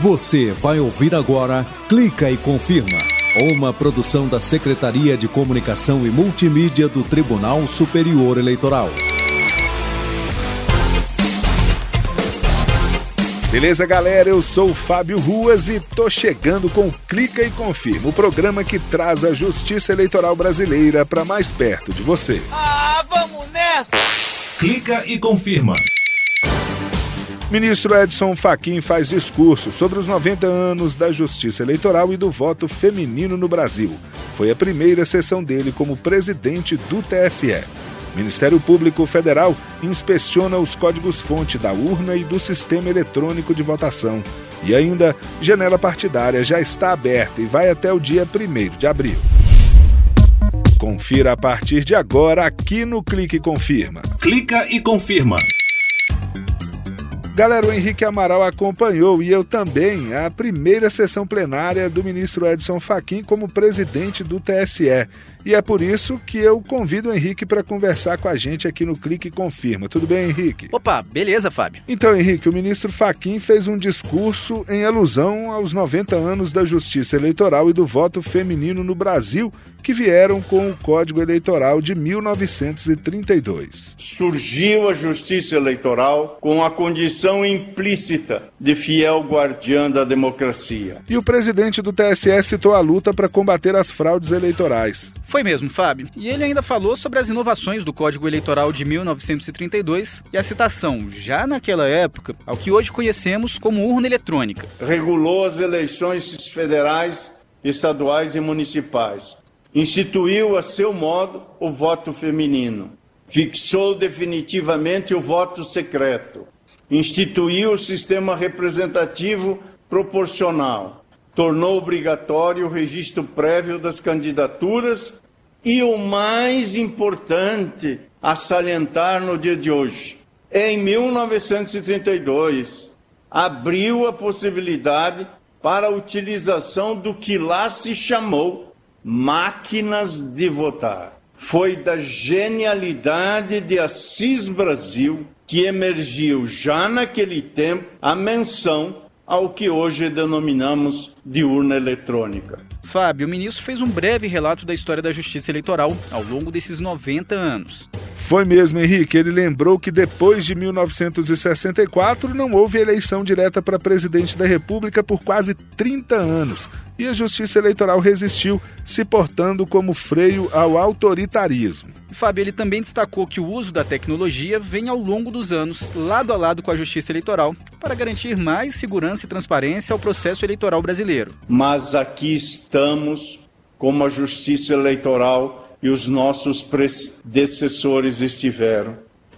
Você vai ouvir agora Clica e Confirma, uma produção da Secretaria de Comunicação e Multimídia do Tribunal Superior Eleitoral. Beleza, galera? Eu sou o Fábio Ruas e tô chegando com Clica e Confirma, o programa que traz a justiça eleitoral brasileira para mais perto de você. Ah, vamos nessa! Clica e Confirma. Ministro Edson Fachin faz discurso sobre os 90 anos da justiça eleitoral e do voto feminino no Brasil. Foi a primeira sessão dele como presidente do TSE. Ministério Público Federal inspeciona os códigos-fonte da urna e do sistema eletrônico de votação. E ainda, janela partidária já está aberta e vai até o dia 1 de abril. Confira a partir de agora aqui no Clique Confirma. Clica e confirma. Galera, o Henrique Amaral acompanhou e eu também a primeira sessão plenária do ministro Edson Fachin como presidente do TSE. E é por isso que eu convido o Henrique para conversar com a gente aqui no Clique Confirma. Tudo bem, Henrique? Opa, beleza, Fábio. Então, Henrique, o ministro Fachin fez um discurso em alusão aos 90 anos da justiça eleitoral e do voto feminino no Brasil, que vieram com o Código Eleitoral de 1932. Surgiu a justiça eleitoral com a condição implícita de fiel guardiã da democracia. E o presidente do TSE citou a luta para combater as fraudes eleitorais. Foi mesmo, Fábio. E ele ainda falou sobre as inovações do Código Eleitoral de 1932 e a citação, já naquela época, ao que hoje conhecemos como urna eletrônica. Regulou as eleições federais, estaduais e municipais. Instituiu a seu modo o voto feminino. Fixou definitivamente o voto secreto. Instituiu o sistema representativo proporcional. Tornou obrigatório o registro prévio das candidaturas e o mais importante a salientar no dia de hoje, em 1932, abriu a possibilidade para a utilização do que lá se chamou máquinas de votar. Foi da genialidade de Assis Brasil que emergiu já naquele tempo a menção ao que hoje denominamos de urna eletrônica. Fábio, o ministro fez um breve relato da história da justiça eleitoral ao longo desses 90 anos. Foi mesmo, Henrique. Ele lembrou que depois de 1964 não houve eleição direta para presidente da República por quase 30 anos. E a Justiça Eleitoral resistiu, se portando como freio ao autoritarismo. Fábio, ele também destacou que o uso da tecnologia vem ao longo dos anos, lado a lado com a Justiça Eleitoral, para garantir mais segurança e transparência ao processo eleitoral brasileiro. Mas aqui estamos, como a Justiça Eleitoral e os nossos predecessores estiveram.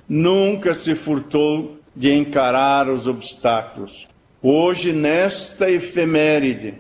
Nunca se furtou de encarar os obstáculos. Hoje, nesta efeméride,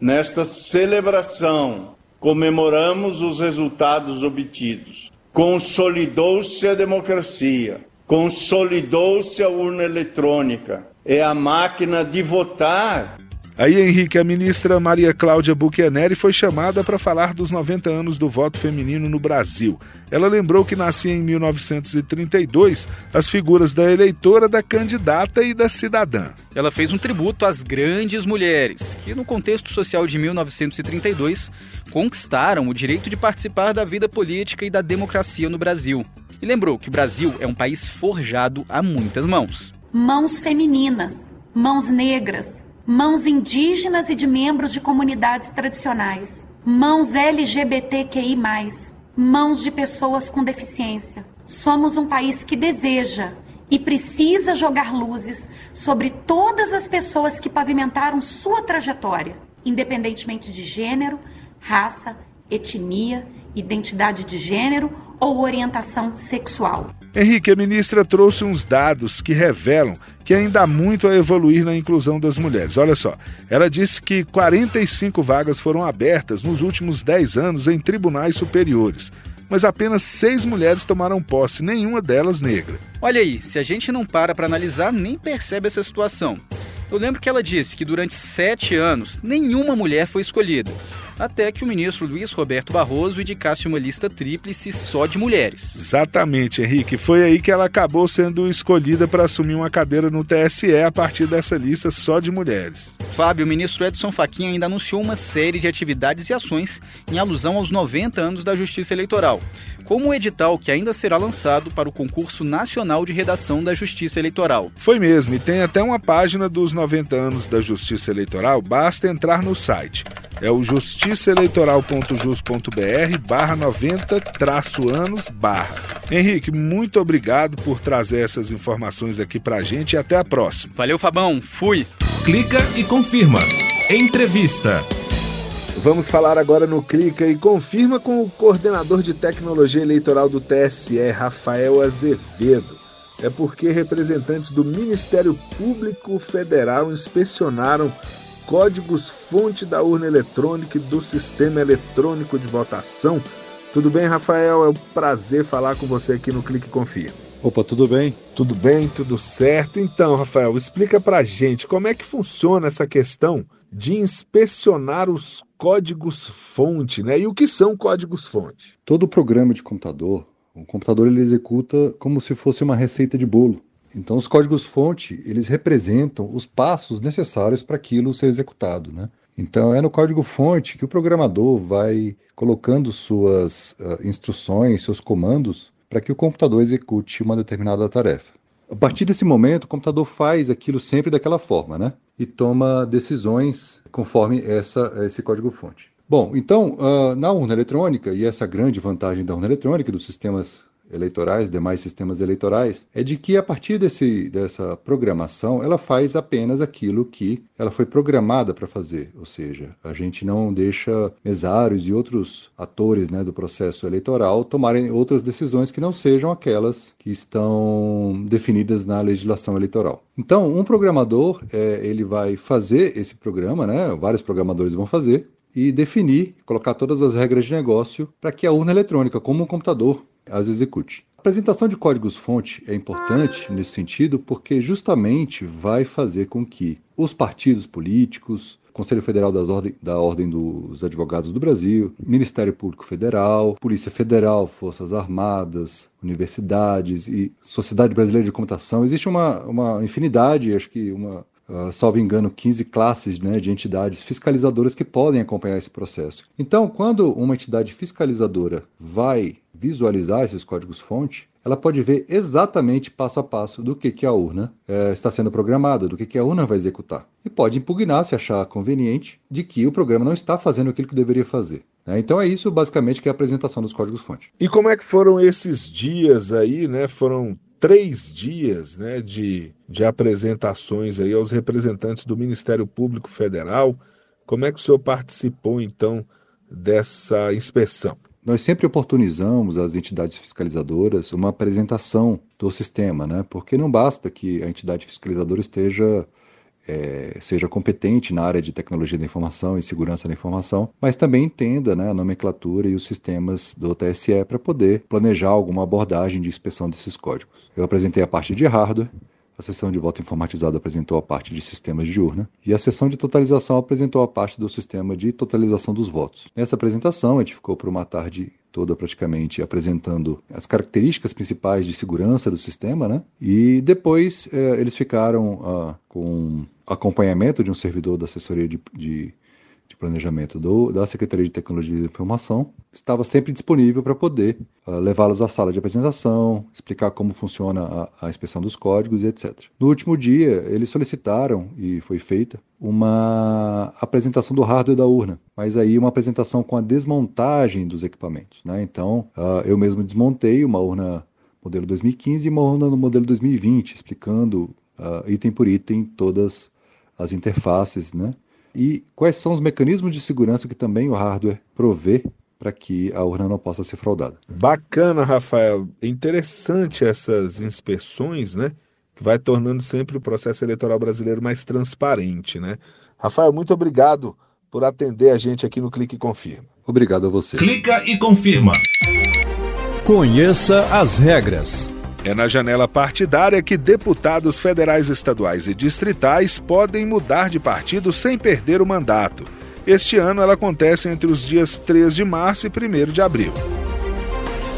nesta celebração, comemoramos os resultados obtidos. Consolidou-se a democracia, consolidou-se a urna eletrônica. É a máquina de votar Aí, Henrique, a ministra Maria Cláudia Buchianeri foi chamada para falar dos 90 anos do voto feminino no Brasil. Ela lembrou que nascia em 1932 as figuras da eleitora, da candidata e da cidadã. Ela fez um tributo às grandes mulheres, que no contexto social de 1932 conquistaram o direito de participar da vida política e da democracia no Brasil. E lembrou que o Brasil é um país forjado a muitas mãos. Mãos femininas, mãos negras, mãos indígenas e de membros de comunidades tradicionais, mãos LGBTQI, mãos de pessoas com deficiência. Somos um país que deseja e precisa jogar luzes sobre todas as pessoas que pavimentaram sua trajetória, independentemente de gênero, raça, etnia, identidade de gênero ou orientação sexual. Henrique, a ministra trouxe uns dados que revelam que ainda há muito a evoluir na inclusão das mulheres. Olha só, ela disse que 45 vagas foram abertas nos últimos 10 anos em tribunais superiores, mas apenas seis mulheres tomaram posse, nenhuma delas negra. Olha aí, se a gente não para para analisar, nem percebe essa situação. Eu lembro que ela disse que durante sete anos nenhuma mulher foi escolhida. Até que o ministro Luiz Roberto Barroso indicasse uma lista tríplice só de mulheres. Exatamente, Henrique. Foi aí que ela acabou sendo escolhida para assumir uma cadeira no TSE a partir dessa lista só de mulheres. Fábio, o ministro Edson Fachin ainda anunciou uma série de atividades e ações em alusão aos 90 anos da Justiça Eleitoral, como o edital que ainda será lançado para o concurso nacional de redação da Justiça Eleitoral. Foi mesmo, e tem até uma página dos 90 anos da Justiça Eleitoral, basta entrar no site. É o justiçaeleitoral.jus.br barra 90 traço anos barra. Henrique, muito obrigado por trazer essas informações aqui pra gente e até a próxima. Valeu, Fabão. Fui. Clica e confirma. Entrevista. Vamos falar agora no Clica e confirma com o coordenador de tecnologia eleitoral do TSE, Rafael Azevedo. É porque representantes do Ministério Público Federal inspecionaram códigos-fonte da urna eletrônica e do sistema eletrônico de votação. Tudo bem, Rafael? É um prazer falar com você aqui no Clique Confia. Opa, tudo bem? Tudo bem, tudo certo. Então, Rafael, explica pra gente como é que funciona essa questão de inspecionar os códigos-fonte, né? E o que são códigos-fonte? Todo programa de computador, o computador ele executa como se fosse uma receita de bolo. Então, os códigos-fonte, eles representam os passos necessários para aquilo ser executado, né? Então, é no código-fonte que o programador vai colocando suas uh, instruções, seus comandos, para que o computador execute uma determinada tarefa. A partir desse momento, o computador faz aquilo sempre daquela forma, né? E toma decisões conforme essa, esse código-fonte. Bom, então, uh, na urna eletrônica, e essa grande vantagem da urna eletrônica, dos sistemas eleitorais, demais sistemas eleitorais, é de que a partir desse, dessa programação ela faz apenas aquilo que ela foi programada para fazer, ou seja, a gente não deixa mesários e outros atores né, do processo eleitoral tomarem outras decisões que não sejam aquelas que estão definidas na legislação eleitoral. Então, um programador é, ele vai fazer esse programa, né, vários programadores vão fazer, e definir, colocar todas as regras de negócio para que a urna eletrônica, como um computador, as execute. A apresentação de códigos-fonte é importante nesse sentido porque justamente vai fazer com que os partidos políticos, Conselho Federal da Ordem dos Advogados do Brasil, Ministério Público Federal, Polícia Federal, Forças Armadas, universidades e Sociedade Brasileira de Computação. Existe uma, uma infinidade, acho que uma uh, salvo engano, 15 classes né, de entidades fiscalizadoras que podem acompanhar esse processo. Então, quando uma entidade fiscalizadora vai visualizar esses códigos-fonte, ela pode ver exatamente passo a passo do que, que a urna é, está sendo programada, do que, que a urna vai executar. E pode impugnar, se achar conveniente, de que o programa não está fazendo aquilo que deveria fazer. Né? Então é isso basicamente que é a apresentação dos códigos-fonte. E como é que foram esses dias aí, né? Foram três dias né, de, de apresentações aí aos representantes do Ministério Público Federal. Como é que o senhor participou, então, dessa inspeção? Nós sempre oportunizamos às entidades fiscalizadoras uma apresentação do sistema, né? porque não basta que a entidade fiscalizadora esteja é, seja competente na área de tecnologia da informação e segurança da informação, mas também entenda né, a nomenclatura e os sistemas do TSE para poder planejar alguma abordagem de inspeção desses códigos. Eu apresentei a parte de hardware, a sessão de voto informatizado apresentou a parte de sistemas de urna e a sessão de totalização apresentou a parte do sistema de totalização dos votos. Nessa apresentação, a gente ficou por uma tarde toda praticamente apresentando as características principais de segurança do sistema, né? E depois eh, eles ficaram ah, com acompanhamento de um servidor da assessoria de, de de planejamento do, da Secretaria de Tecnologia e Informação, estava sempre disponível para poder uh, levá-los à sala de apresentação, explicar como funciona a, a, inspeção dos códigos e etc. No último dia, eles solicitaram, e foi feita, uma apresentação do hardware da urna, mas aí uma apresentação com a desmontagem dos equipamentos. Né? Então, uh, eu mesmo desmontei uma urna modelo 2015 e uma urna no modelo 2020, explicando uh, item por item todas as interfaces, né? E quais são os mecanismos de segurança que também o hardware provê para que a urna não possa ser fraudada. Bacana, Rafael. Interessante essas inspeções, né? Que vai tornando sempre o processo eleitoral brasileiro mais transparente, né? Rafael, muito obrigado por atender a gente aqui no Clique e Confirma. Obrigado a você. Clica e confirma. Conheça as regras. É na janela partidária que deputados federais, estaduais e distritais podem mudar de partido sem perder o mandato. Este ano ela acontece entre os dias 3 de março e 1 de abril.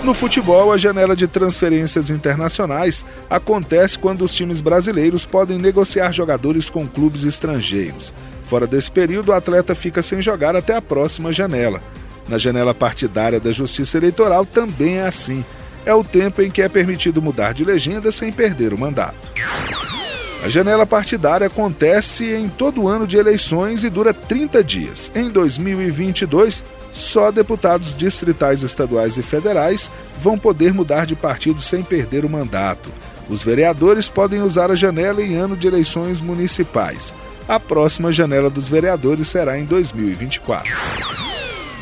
No futebol, a janela de transferências internacionais acontece quando os times brasileiros podem negociar jogadores com clubes estrangeiros. Fora desse período, o atleta fica sem jogar até a próxima janela. Na janela partidária da Justiça Eleitoral também é assim. É o tempo em que é permitido mudar de legenda sem perder o mandato. A janela partidária acontece em todo ano de eleições e dura 30 dias. Em 2022, só deputados distritais, estaduais e federais vão poder mudar de partido sem perder o mandato. Os vereadores podem usar a janela em ano de eleições municipais. A próxima janela dos vereadores será em 2024.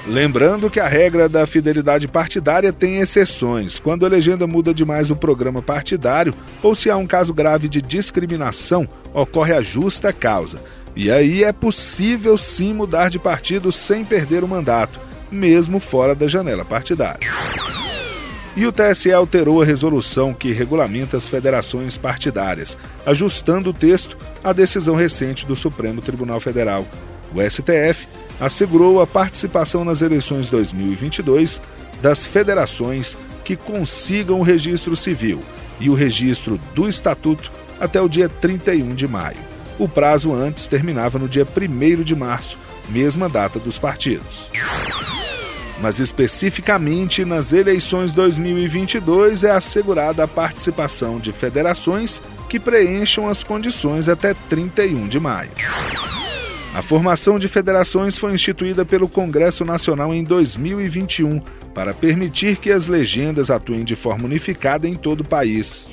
Lembrando que a regra da fidelidade partidária tem exceções, quando a legenda muda demais o programa partidário ou se há um caso grave de discriminação, ocorre a justa causa. E aí é possível sim mudar de partido sem perder o mandato, mesmo fora da janela partidária. E o TSE alterou a resolução que regulamenta as federações partidárias, ajustando o texto à decisão recente do Supremo Tribunal Federal. O STF assegurou a participação nas eleições 2022 das federações que consigam o registro civil e o registro do estatuto até o dia 31 de maio. O prazo antes terminava no dia 1 de março, mesma data dos partidos. Mas especificamente nas eleições 2022 é assegurada a participação de federações que preencham as condições até 31 de maio. A formação de federações foi instituída pelo Congresso Nacional em 2021 para permitir que as legendas atuem de forma unificada em todo o país.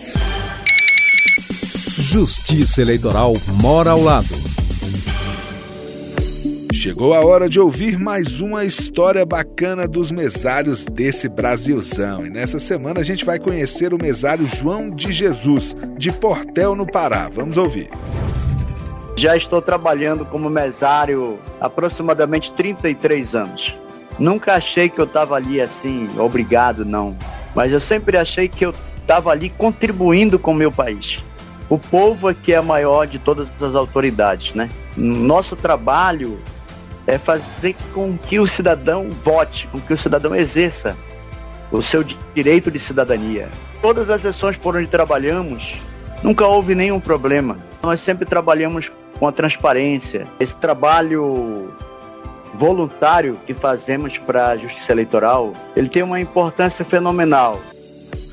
Justiça Eleitoral mora ao lado. Chegou a hora de ouvir mais uma história bacana dos mesários desse Brasilzão. E nessa semana a gente vai conhecer o mesário João de Jesus, de Portel, no Pará. Vamos ouvir. Já estou trabalhando como mesário aproximadamente 33 anos. Nunca achei que eu estava ali assim, obrigado, não. Mas eu sempre achei que eu estava ali contribuindo com o meu país. O povo é que é a maior de todas as autoridades, né? Nosso trabalho é fazer com que o cidadão vote, com que o cidadão exerça o seu direito de cidadania. Todas as sessões por onde trabalhamos, nunca houve nenhum problema. Nós sempre trabalhamos com a transparência. Esse trabalho voluntário que fazemos para a Justiça Eleitoral, ele tem uma importância fenomenal.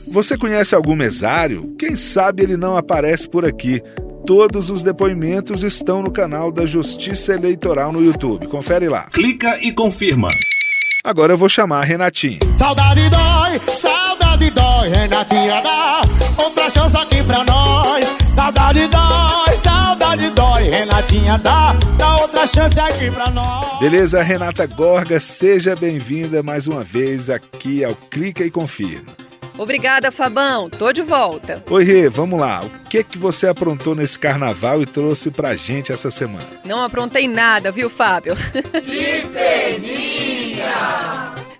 Você conhece algum mesário? Quem sabe ele não aparece por aqui. Todos os depoimentos estão no canal da Justiça Eleitoral no YouTube. Confere lá. Clica e confirma. Agora eu vou chamar a Renatinha. Saudade dói, saudade dói, Renatinha dá outra chance aqui pra nós. Saudade dói, saudade dói, Renatinha dá, dá outra chance aqui pra nós. Beleza, Renata Gorga, seja bem-vinda mais uma vez aqui ao Clica e Confirma. Obrigada, Fabão. Tô de volta. Oi, Rê, vamos lá. O que que você aprontou nesse carnaval e trouxe pra gente essa semana? Não aprontei nada, viu, Fábio? Que peninha!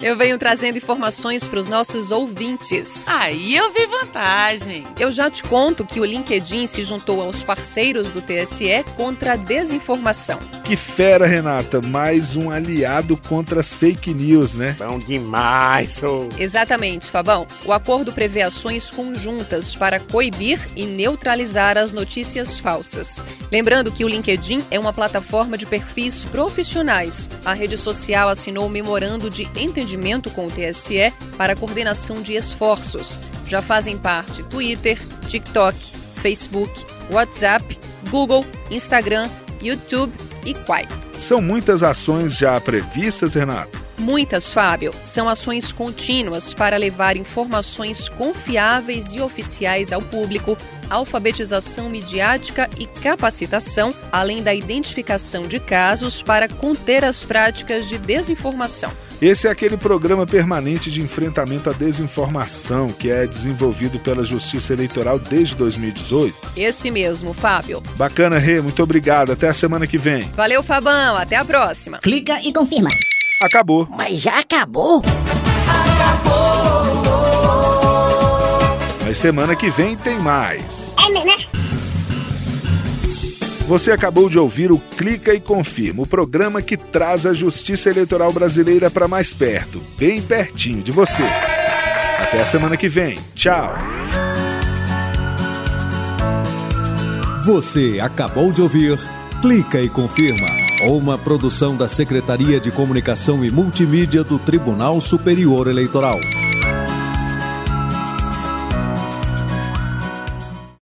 Eu venho trazendo informações para os nossos ouvintes. Aí eu vi vantagem. Eu já te conto que o LinkedIn se juntou aos parceiros do TSE contra a desinformação. Que fera, Renata! Mais um aliado contra as fake news, né? Bom demais, oh. Exatamente, Fabão. O acordo prevê ações conjuntas para coibir e neutralizar as notícias falsas. Lembrando que o LinkedIn é uma plataforma de perfis profissionais. A rede social assinou o memorando de entendimento entendimento com o TSE para a coordenação de esforços. Já fazem parte Twitter, TikTok, Facebook, WhatsApp, Google, Instagram, YouTube e Quai. São muitas ações já previstas, Renato? Muitas, Fábio. São ações contínuas para levar informações confiáveis e oficiais ao público, alfabetização midiática e capacitação, além da identificação de casos para conter as práticas de desinformação. Esse é aquele programa permanente de enfrentamento à desinformação que é desenvolvido pela Justiça Eleitoral desde 2018. Esse mesmo, Fábio. Bacana, Rê, muito obrigado. Até a semana que vem. Valeu, Fabão. Até a próxima. Clica e confirma. Acabou. Mas já acabou? Mas semana que vem tem mais. Você acabou de ouvir o Clica e Confirma, o programa que traz a justiça eleitoral brasileira para mais perto, bem pertinho de você. Até a semana que vem. Tchau. Você acabou de ouvir Clica e Confirma, uma produção da Secretaria de Comunicação e Multimídia do Tribunal Superior Eleitoral.